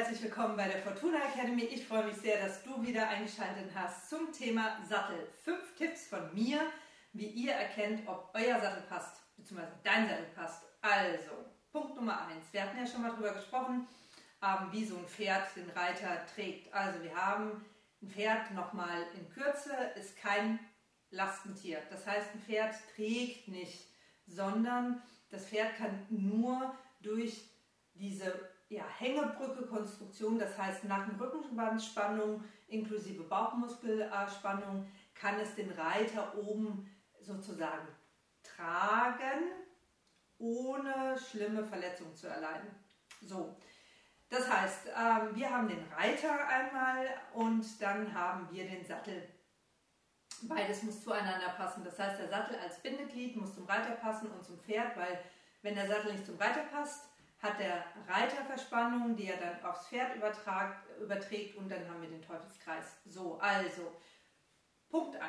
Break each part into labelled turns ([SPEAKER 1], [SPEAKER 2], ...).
[SPEAKER 1] herzlich willkommen bei der Fortuna Academy. Ich freue mich sehr, dass du wieder eingeschaltet hast zum Thema Sattel. Fünf Tipps von mir, wie ihr erkennt, ob euer Sattel passt, beziehungsweise dein Sattel passt. Also, Punkt Nummer eins. Wir hatten ja schon mal darüber gesprochen, ähm, wie so ein Pferd den Reiter trägt. Also, wir haben ein Pferd nochmal in Kürze, ist kein Lastentier. Das heißt, ein Pferd trägt nicht, sondern das Pferd kann nur durch diese ja, Hängebrücke-Konstruktion, das heißt Nacken-Rückenbandspannung inklusive Bauchmuskelspannung, kann es den Reiter oben sozusagen tragen, ohne schlimme Verletzungen zu erleiden. So, das heißt, ähm, wir haben den Reiter einmal und dann haben wir den Sattel. Beides muss zueinander passen. Das heißt, der Sattel als Bindeglied muss zum Reiter passen und zum Pferd, weil wenn der Sattel nicht zum Reiter passt, hat der Reiter Verspannung, die er dann aufs Pferd überträgt und dann haben wir den Teufelskreis. So, also Punkt 1.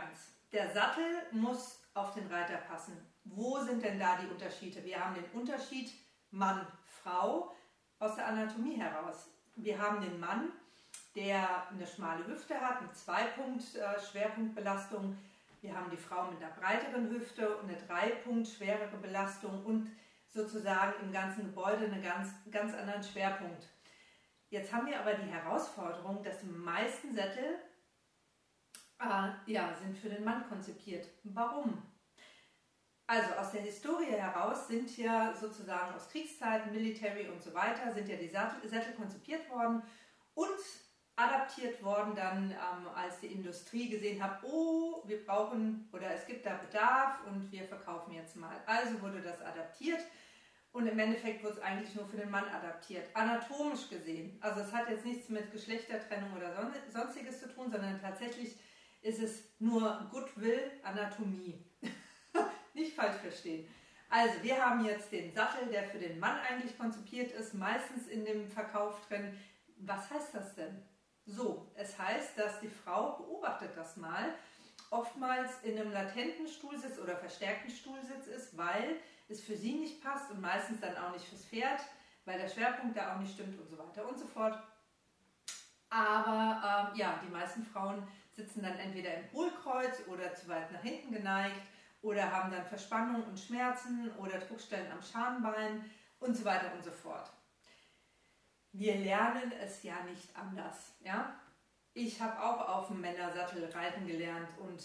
[SPEAKER 1] Der Sattel muss auf den Reiter passen. Wo sind denn da die Unterschiede? Wir haben den Unterschied Mann-Frau aus der Anatomie heraus. Wir haben den Mann, der eine schmale Hüfte hat, eine Zwei-Punkt-Schwerpunktbelastung. Wir haben die Frau mit einer breiteren Hüfte und eine Drei-Punkt schwerere Belastung und sozusagen im ganzen Gebäude einen ganz, ganz anderen Schwerpunkt. Jetzt haben wir aber die Herausforderung, dass die meisten Sättel äh, ja, sind für den Mann konzipiert. Warum? Also aus der Historie heraus sind ja sozusagen aus Kriegszeiten, Military und so weiter, sind ja die Sättel, konzipiert worden und adaptiert worden dann, ähm, als die Industrie gesehen hat, oh, wir brauchen oder es gibt da Bedarf und wir verkaufen jetzt mal. Also wurde das adaptiert und im Endeffekt wurde es eigentlich nur für den Mann adaptiert, anatomisch gesehen. Also es hat jetzt nichts mit Geschlechtertrennung oder sonstiges zu tun, sondern tatsächlich ist es nur Goodwill, Anatomie. Nicht falsch verstehen. Also wir haben jetzt den Sattel, der für den Mann eigentlich konzipiert ist, meistens in dem Verkauf drin. Was heißt das denn? So, es heißt, dass die Frau, beobachtet das mal, oftmals in einem latenten Stuhlsitz oder verstärkten Stuhlsitz ist, weil es für sie nicht passt und meistens dann auch nicht fürs Pferd, weil der Schwerpunkt da auch nicht stimmt und so weiter und so fort. Aber ähm, ja, die meisten Frauen sitzen dann entweder im Hohlkreuz oder zu weit nach hinten geneigt oder haben dann Verspannung und Schmerzen oder Druckstellen am Schambein und so weiter und so fort wir lernen es ja nicht anders. Ja? Ich habe auch auf dem Männersattel reiten gelernt und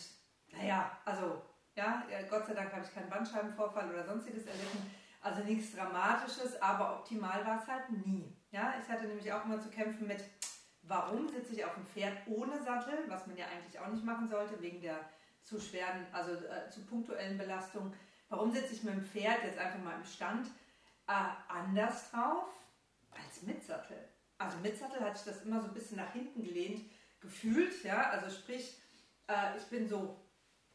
[SPEAKER 1] naja, also ja, Gott sei Dank habe ich keinen Bandscheibenvorfall oder sonstiges erlitten. Also nichts Dramatisches, aber optimal war es halt nie. Ja, ich hatte nämlich auch immer zu kämpfen mit, warum sitze ich auf dem Pferd ohne Sattel, was man ja eigentlich auch nicht machen sollte, wegen der zu schweren, also äh, zu punktuellen Belastung. Warum sitze ich mit dem Pferd jetzt einfach mal im Stand äh, anders drauf? als mit Sattel. Also mit Sattel hatte ich das immer so ein bisschen nach hinten gelehnt gefühlt, ja, also sprich, äh, ich bin so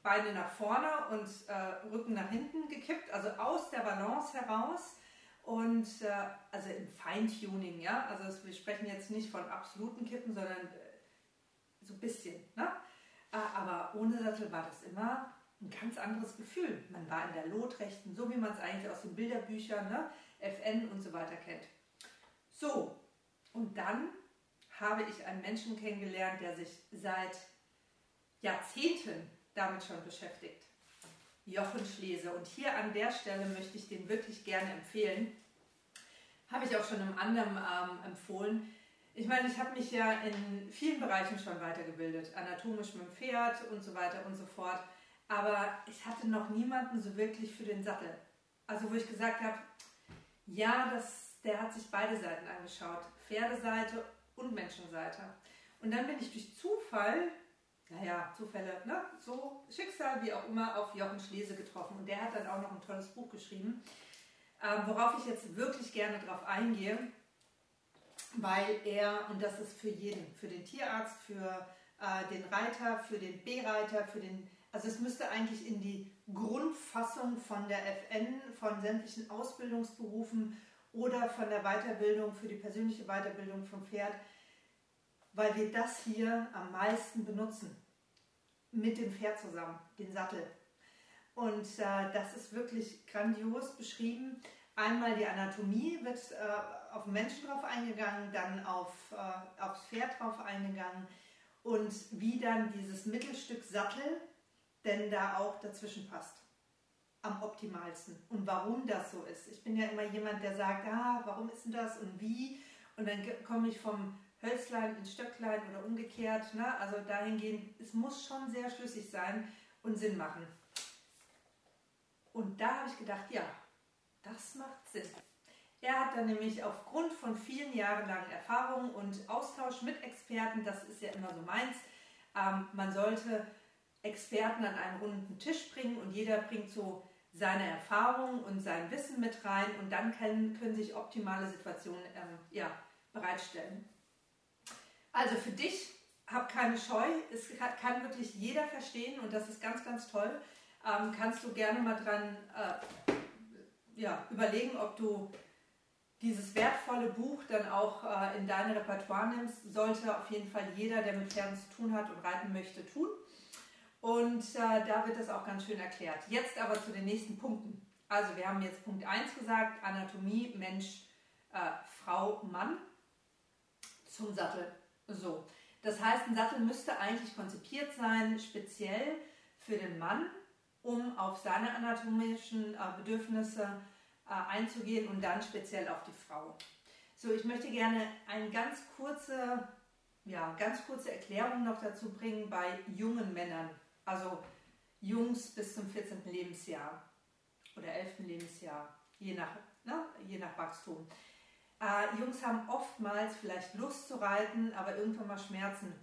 [SPEAKER 1] Beine nach vorne und äh, Rücken nach hinten gekippt, also aus der Balance heraus und äh, also im Feintuning, ja, also es, wir sprechen jetzt nicht von absoluten Kippen, sondern äh, so ein bisschen, ne? Äh, aber ohne Sattel war das immer ein ganz anderes Gefühl. Man war in der Lotrechten, so wie man es eigentlich aus den Bilderbüchern, ne? FN und so weiter kennt. So, und dann habe ich einen Menschen kennengelernt, der sich seit Jahrzehnten damit schon beschäftigt. Jochen Schlese. Und hier an der Stelle möchte ich den wirklich gerne empfehlen. Habe ich auch schon im anderen ähm, empfohlen. Ich meine, ich habe mich ja in vielen Bereichen schon weitergebildet, anatomisch mit dem Pferd und so weiter und so fort. Aber ich hatte noch niemanden so wirklich für den Sattel. Also wo ich gesagt habe, ja, das der hat sich beide Seiten angeschaut, Pferdeseite und Menschenseite. Und dann bin ich durch Zufall, naja, Zufälle, ne, so Schicksal wie auch immer, auf Jochen Schlese getroffen. Und der hat dann auch noch ein tolles Buch geschrieben, äh, worauf ich jetzt wirklich gerne drauf eingehe, weil er, und das ist für jeden, für den Tierarzt, für äh, den Reiter, für den B-Reiter, für den also es müsste eigentlich in die Grundfassung von der FN, von sämtlichen Ausbildungsberufen oder von der Weiterbildung für die persönliche Weiterbildung vom Pferd, weil wir das hier am meisten benutzen. Mit dem Pferd zusammen, den Sattel. Und äh, das ist wirklich grandios beschrieben. einmal die Anatomie wird äh, auf den Menschen drauf eingegangen, dann auf, äh, aufs Pferd drauf eingegangen und wie dann dieses Mittelstück Sattel denn da auch dazwischen passt. Am optimalsten. Und warum das so ist. Ich bin ja immer jemand, der sagt, ah, warum ist denn das und wie? Und dann komme ich vom Hölzlein ins Stöcklein oder umgekehrt. Ne? Also dahingehend, es muss schon sehr schlüssig sein und Sinn machen. Und da habe ich gedacht, ja, das macht Sinn. Er hat dann nämlich aufgrund von vielen jahrelangen Erfahrungen und Austausch mit Experten, das ist ja immer so meins, ähm, man sollte Experten an einen runden Tisch bringen und jeder bringt so seine Erfahrungen und sein Wissen mit rein und dann können, können sich optimale Situationen ähm, ja, bereitstellen. Also für dich, hab keine Scheu, es kann wirklich jeder verstehen und das ist ganz, ganz toll. Ähm, kannst du gerne mal dran äh, ja, überlegen, ob du dieses wertvolle Buch dann auch äh, in dein Repertoire nimmst. Sollte auf jeden Fall jeder, der mit Pferden zu tun hat und reiten möchte, tun. Und äh, da wird das auch ganz schön erklärt. Jetzt aber zu den nächsten Punkten. Also wir haben jetzt Punkt 1 gesagt, Anatomie, Mensch, äh, Frau, Mann zum Sattel. So, das heißt, ein Sattel müsste eigentlich konzipiert sein, speziell für den Mann, um auf seine anatomischen äh, Bedürfnisse äh, einzugehen und dann speziell auf die Frau. So, ich möchte gerne eine ganz kurze, ja, ganz kurze Erklärung noch dazu bringen bei jungen Männern, also Jungs bis zum 14. Lebensjahr oder 11. Lebensjahr, je nach, ne, je nach Wachstum. Äh, Jungs haben oftmals vielleicht Lust zu reiten, aber irgendwann mal Schmerzen,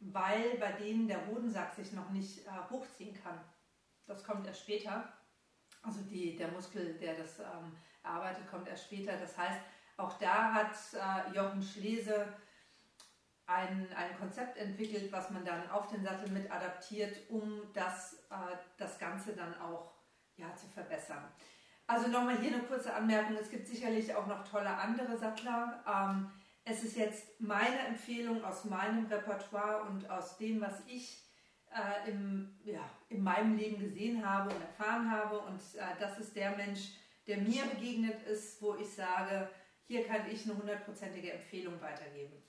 [SPEAKER 1] weil bei denen der Hodensack sich noch nicht äh, hochziehen kann. Das kommt erst später. Also die, der Muskel, der das ähm, erarbeitet, kommt erst später. Das heißt, auch da hat äh, Jochen Schlese ein, ein Konzept entwickelt, was man dann auf den Sattel mit adaptiert, um das, äh, das Ganze dann auch ja, zu verbessern. Also nochmal hier eine kurze Anmerkung. Es gibt sicherlich auch noch tolle andere Sattler. Ähm, es ist jetzt meine Empfehlung aus meinem Repertoire und aus dem, was ich äh, im, ja, in meinem Leben gesehen habe und erfahren habe. Und äh, das ist der Mensch, der mir begegnet ist, wo ich sage, hier kann ich eine hundertprozentige Empfehlung weitergeben.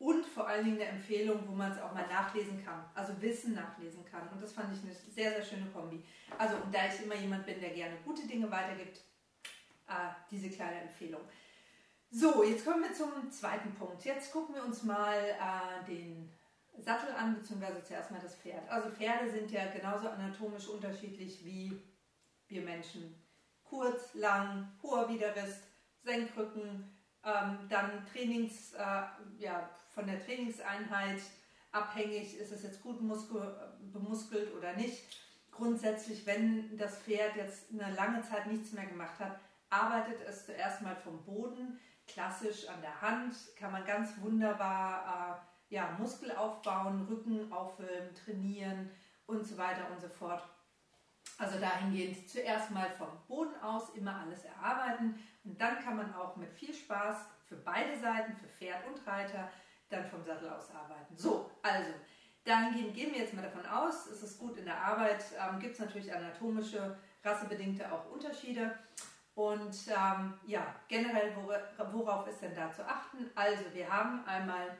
[SPEAKER 1] Und vor allen Dingen eine Empfehlung, wo man es auch mal nachlesen kann, also Wissen nachlesen kann. Und das fand ich eine sehr, sehr schöne Kombi. Also, und da ich immer jemand bin, der gerne gute Dinge weitergibt, äh, diese kleine Empfehlung. So, jetzt kommen wir zum zweiten Punkt. Jetzt gucken wir uns mal äh, den Sattel an, beziehungsweise zuerst mal das Pferd. Also Pferde sind ja genauso anatomisch unterschiedlich wie wir Menschen. Kurz, lang, hoher Widerrist, Senkrücken, ähm, dann Trainings, äh, ja, von der Trainingseinheit abhängig, ist es jetzt gut muskel, bemuskelt oder nicht. Grundsätzlich, wenn das Pferd jetzt eine lange Zeit nichts mehr gemacht hat, arbeitet es zuerst mal vom Boden, klassisch an der Hand, kann man ganz wunderbar äh, ja, Muskel aufbauen, Rücken auffüllen, trainieren und so weiter und so fort. Also dahingehend zuerst mal vom Boden aus immer alles erarbeiten und dann kann man auch mit viel Spaß für beide Seiten, für Pferd und Reiter, dann vom Sattel aus arbeiten. So, also dahingehend gehen wir jetzt mal davon aus, es ist gut in der Arbeit, ähm, gibt es natürlich anatomische, rassebedingte auch Unterschiede. Und ähm, ja, generell, worauf ist denn da zu achten? Also wir haben einmal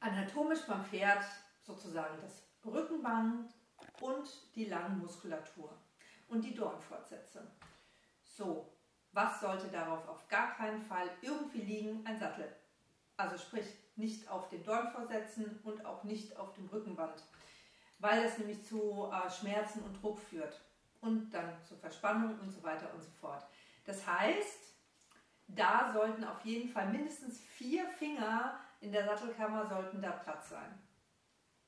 [SPEAKER 1] anatomisch beim Pferd sozusagen das Rückenband und die Langmuskulatur und die Dornfortsätze. So, was sollte darauf auf gar keinen Fall irgendwie liegen? Ein Sattel. Also sprich, nicht auf den Dornvorsätzen und auch nicht auf dem Rückenband, weil es nämlich zu äh, Schmerzen und Druck führt und dann zu Verspannung und so weiter und so fort. Das heißt, da sollten auf jeden Fall mindestens vier Finger in der Sattelkammer sollten da Platz sein.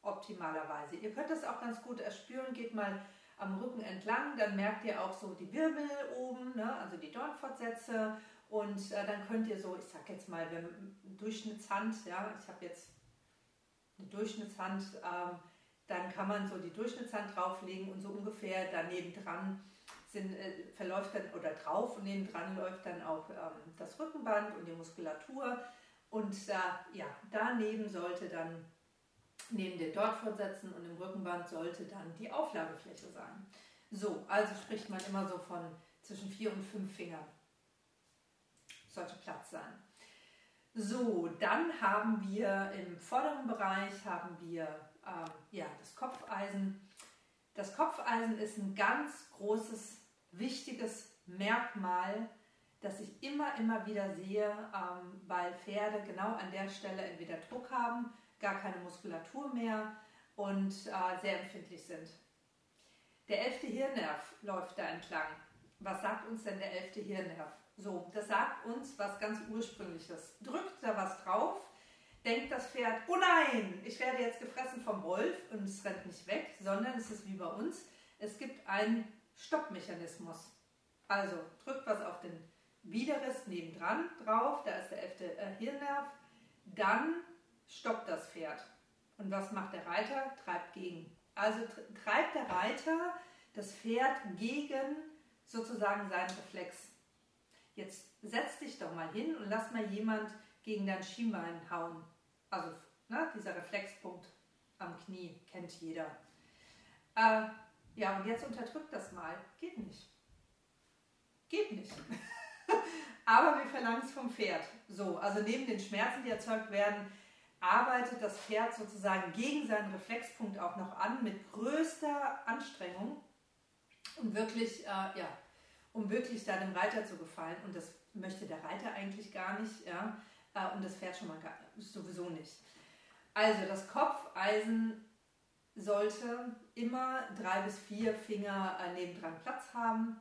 [SPEAKER 1] Optimalerweise. Ihr könnt das auch ganz gut erspüren. Geht mal am Rücken entlang, dann merkt ihr auch so die Wirbel oben, ne? also die Dornfortsätze. Und äh, dann könnt ihr so, ich sag jetzt mal, wenn Durchschnittshand, ja, ich habe jetzt eine Durchschnittshand, ähm, dann kann man so die Durchschnittshand drauflegen und so ungefähr daneben dran sind, äh, verläuft dann oder drauf und neben dran läuft dann auch ähm, das Rückenband und die Muskulatur. Und da, ja, daneben sollte dann, neben den Dortfortsätzen und dem Rückenband, sollte dann die Auflagefläche sein. So, also spricht man immer so von zwischen vier und fünf Fingern. Sollte Platz sein. So, dann haben wir im vorderen Bereich haben wir äh, ja, das Kopfeisen. Das Kopfeisen ist ein ganz großes, wichtiges Merkmal, das ich immer, immer wieder sehe, ähm, weil Pferde genau an der Stelle entweder Druck haben, gar keine Muskulatur mehr und äh, sehr empfindlich sind. Der elfte Hirnnerv läuft da entlang. Was sagt uns denn der elfte Hirnnerv? So, das sagt uns was ganz Ursprüngliches. Drückt da was drauf, denkt das Pferd, oh nein, ich werde jetzt gefressen vom Wolf und es rennt nicht weg, sondern es ist wie bei uns, es gibt einen Stoppmechanismus. Also drückt was auf den Widerriss nebendran drauf, da ist der elfte äh, Hirnnerv, dann stoppt das Pferd. Und was macht der Reiter? Treibt gegen. Also treibt der Reiter das Pferd gegen sozusagen seinen Reflex. Jetzt setz dich doch mal hin und lass mal jemand gegen dein Schienbein hauen. Also ne, dieser Reflexpunkt am Knie kennt jeder. Äh, ja, und jetzt unterdrückt das mal. Geht nicht. Geht nicht. Aber wir verlangen es vom Pferd. So, also neben den Schmerzen, die erzeugt werden, arbeitet das Pferd sozusagen gegen seinen Reflexpunkt auch noch an mit größter Anstrengung, um wirklich, äh, ja, um wirklich da dem Reiter zu gefallen. Und das möchte der Reiter eigentlich gar nicht, ja, äh, und das Pferd schon mal gar, sowieso nicht. Also das Kopfeisen sollte immer drei bis vier Finger äh, nebendran Platz haben,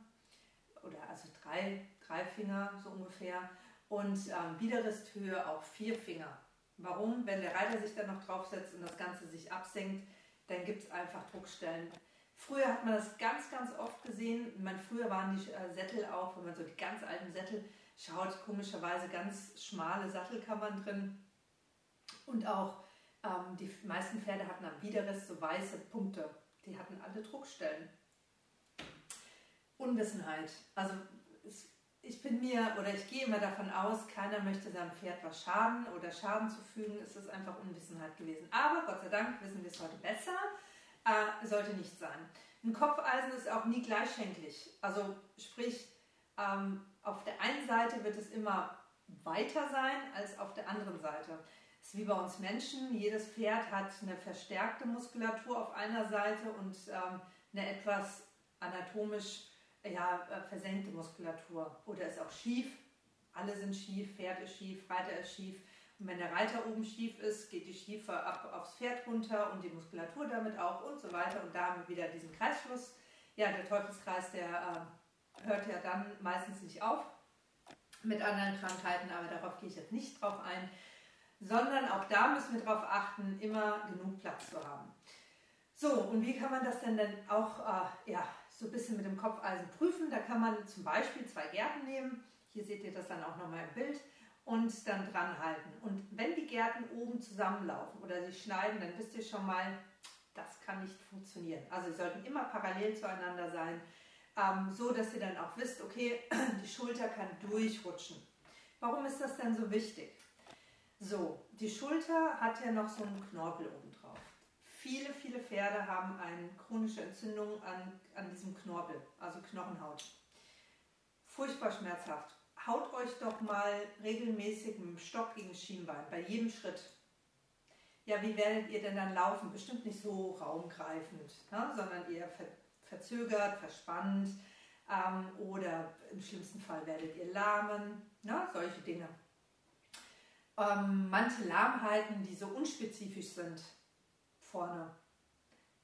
[SPEAKER 1] oder also drei, drei Finger so ungefähr, und ähm, Widerristhöhe auch vier Finger. Warum? Wenn der Reiter sich dann noch draufsetzt und das Ganze sich absenkt, dann gibt es einfach Druckstellen. Früher hat man das ganz, ganz oft gesehen. Meine, früher waren die äh, Sättel auch, wenn man so die ganz alten Sättel schaut, komischerweise ganz schmale Sattelkammern drin. Und auch ähm, die meisten Pferde hatten am Widerriss so weiße Punkte. Die hatten alle Druckstellen. Unwissenheit. Also ich bin mir oder ich gehe immer davon aus, keiner möchte seinem Pferd was schaden oder Schaden zufügen. Es ist einfach Unwissenheit gewesen. Aber Gott sei Dank wissen wir es heute besser. Äh, sollte nicht sein. Ein Kopfeisen ist auch nie gleichschenklig. Also sprich, ähm, auf der einen Seite wird es immer weiter sein als auf der anderen Seite. Es ist wie bei uns Menschen. Jedes Pferd hat eine verstärkte Muskulatur auf einer Seite und ähm, eine etwas anatomisch ja, äh, versenkte Muskulatur oder ist auch schief. Alle sind schief, Pferd ist schief, Reiter ist schief. Und wenn der Reiter oben schief ist, geht die Schiefe ab aufs Pferd runter und die Muskulatur damit auch und so weiter. Und da haben wir wieder diesen Kreisschluss. Ja, der Teufelskreis, der äh, hört ja dann meistens nicht auf mit anderen Krankheiten, aber darauf gehe ich jetzt nicht drauf ein, sondern auch da müssen wir darauf achten, immer genug Platz zu haben. So, und wie kann man das denn dann auch äh, ja, so ein bisschen mit dem Kopfeisen prüfen. Da kann man zum Beispiel zwei Gärten nehmen. Hier seht ihr das dann auch nochmal im Bild und dann dran halten. Und wenn die Gärten oben zusammenlaufen oder sich schneiden, dann wisst ihr schon mal, das kann nicht funktionieren. Also sie sollten immer parallel zueinander sein, ähm, so dass ihr dann auch wisst, okay, die Schulter kann durchrutschen. Warum ist das denn so wichtig? So, die Schulter hat ja noch so einen Knorpel oben. Viele, viele Pferde haben eine chronische Entzündung an, an diesem Knorpel, also Knochenhaut. Furchtbar schmerzhaft. Haut euch doch mal regelmäßig mit dem Stock gegen das Schienbein, bei jedem Schritt. Ja, wie werdet ihr denn dann laufen? Bestimmt nicht so raumgreifend, ne? sondern eher ver verzögert, verspannt ähm, oder im schlimmsten Fall werdet ihr lahmen, ne? solche Dinge. Ähm, manche Lahmheiten, die so unspezifisch sind, vorne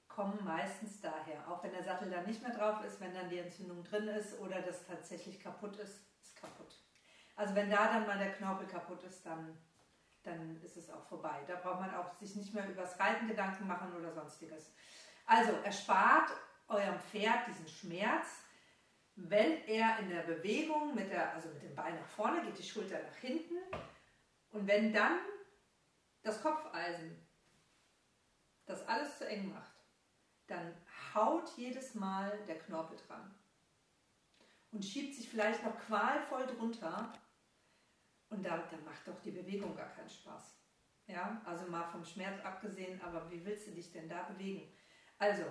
[SPEAKER 1] kommen meistens daher. Auch wenn der Sattel dann nicht mehr drauf ist, wenn dann die Entzündung drin ist oder das tatsächlich kaputt ist, ist kaputt. Also wenn da dann mal der Knorpel kaputt ist, dann, dann ist es auch vorbei. Da braucht man auch sich nicht mehr übers Reiten Gedanken machen oder sonstiges. Also erspart eurem Pferd diesen Schmerz, wenn er in der Bewegung mit der, also mit dem Bein nach vorne geht, die Schulter nach hinten und wenn dann das Kopfeisen das alles zu eng macht, dann haut jedes Mal der Knorpel dran und schiebt sich vielleicht noch qualvoll drunter und da, da macht doch die Bewegung gar keinen Spaß. Ja, also mal vom Schmerz abgesehen, aber wie willst du dich denn da bewegen? Also,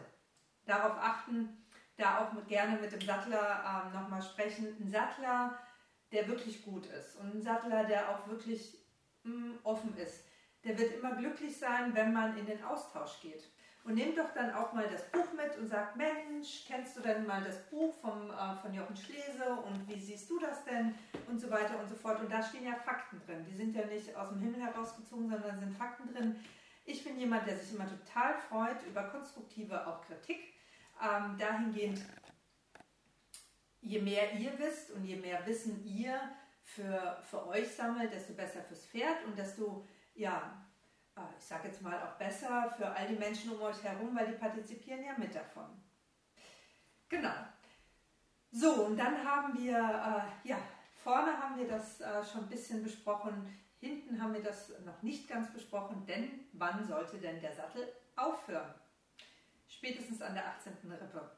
[SPEAKER 1] darauf achten, da auch mit, gerne mit dem Sattler ähm, nochmal sprechen. Ein Sattler, der wirklich gut ist und ein Sattler, der auch wirklich mh, mm, offen ist, der wird immer glücklich sein, wenn man in den Austausch geht. Und nehmt doch dann auch mal das Buch mit und sagt, Mensch, kennst du denn mal das Buch vom, äh, von Jochen Schlese und wie siehst du das denn? Und so weiter und so fort. Und da stehen ja Fakten drin. Die sind ja nicht aus dem Himmel herausgezogen, sondern sind Fakten drin. Ich bin jemand, der sich immer total freut über konstruktive auch Kritik. Ähm, dahingehend, je mehr ihr wisst und je mehr Wissen ihr für, für euch sammelt, desto besser fürs Pferd und desto, ja, äh, ich sage jetzt mal auch besser für all die Menschen um euch herum, weil die partizipieren ja mit davon. Genau. So, und dann haben wir, äh, ja, vorne haben wir das äh, schon ein bisschen besprochen, hinten haben wir das noch nicht ganz besprochen, denn wann sollte denn der Sattel aufhören? Spätestens an der 18. Rippe.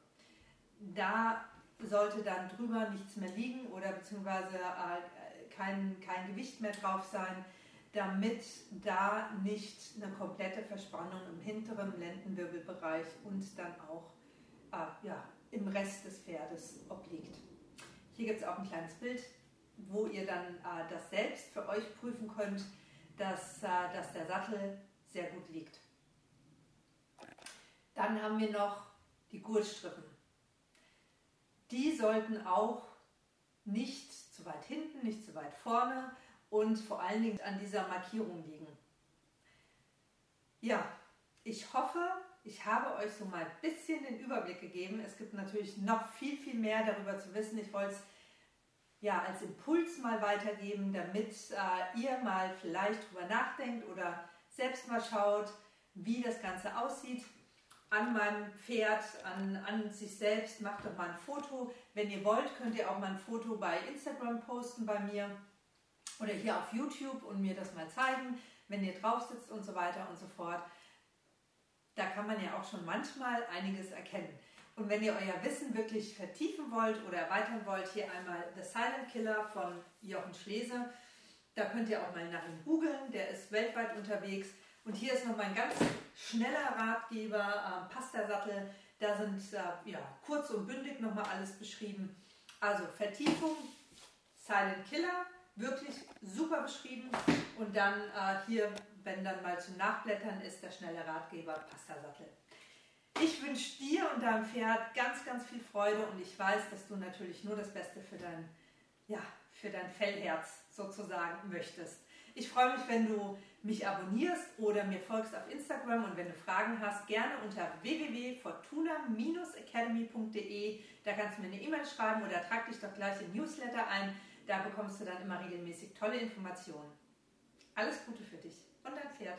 [SPEAKER 1] Da sollte dann drüber nichts mehr liegen oder beziehungsweise äh, kein, kein Gewicht mehr drauf sein, damit da nicht eine komplette Verspannung im hinteren Lendenwirbelbereich und dann auch äh, ja, im Rest des Pferdes obliegt. Hier gibt es auch ein kleines Bild, wo ihr dann äh, das selbst für euch prüfen könnt, dass, äh, dass der Sattel sehr gut liegt. Dann haben wir noch die Gurtstrippen die sollten auch nicht zu weit hinten, nicht zu weit vorne und vor allen Dingen an dieser Markierung liegen. Ja, ich hoffe, ich habe euch so mal ein bisschen den Überblick gegeben. Es gibt natürlich noch viel, viel mehr darüber zu wissen. Ich wollte es ja als Impuls mal weitergeben, damit äh, ihr mal vielleicht drüber nachdenkt oder selbst mal schaut, wie das Ganze aussieht an meinem Pferd, an, an sich selbst, macht doch mal ein Foto. Wenn ihr wollt, könnt ihr auch mal ein Foto bei Instagram posten bei mir oder hier auf YouTube und mir das mal zeigen, wenn ihr drauf sitzt und so weiter und so fort. Da kann man ja auch schon manchmal einiges erkennen. Und wenn ihr euer Wissen wirklich vertiefen wollt oder erweitern wollt, hier einmal The Silent Killer von Jochen Schlese. Da könnt ihr auch mal nach ihm googeln, der ist weltweit unterwegs. Und hier ist noch mein ganz schneller Ratgeber, äh, Pasta-Sattel. Da sind äh, ja, kurz und bündig nochmal alles beschrieben. Also Vertiefung, Silent Killer, wirklich super beschrieben. Und dann äh, hier, wenn dann mal zum Nachblättern ist, der schnelle Ratgeber, Pasta-Sattel. Ich wünsche dir und deinem Pferd ganz, ganz viel Freude und ich weiß, dass du natürlich nur das Beste für dein, ja, für dein Fellherz sozusagen möchtest. Ich freue mich, wenn du mich abonnierst oder mir folgst auf Instagram und wenn du Fragen hast, gerne unter www.fortuna-academy.de. Da kannst du mir eine E-Mail schreiben oder trag dich doch gleich im Newsletter ein. Da bekommst du dann immer regelmäßig tolle Informationen. Alles Gute für dich und dein Pferd.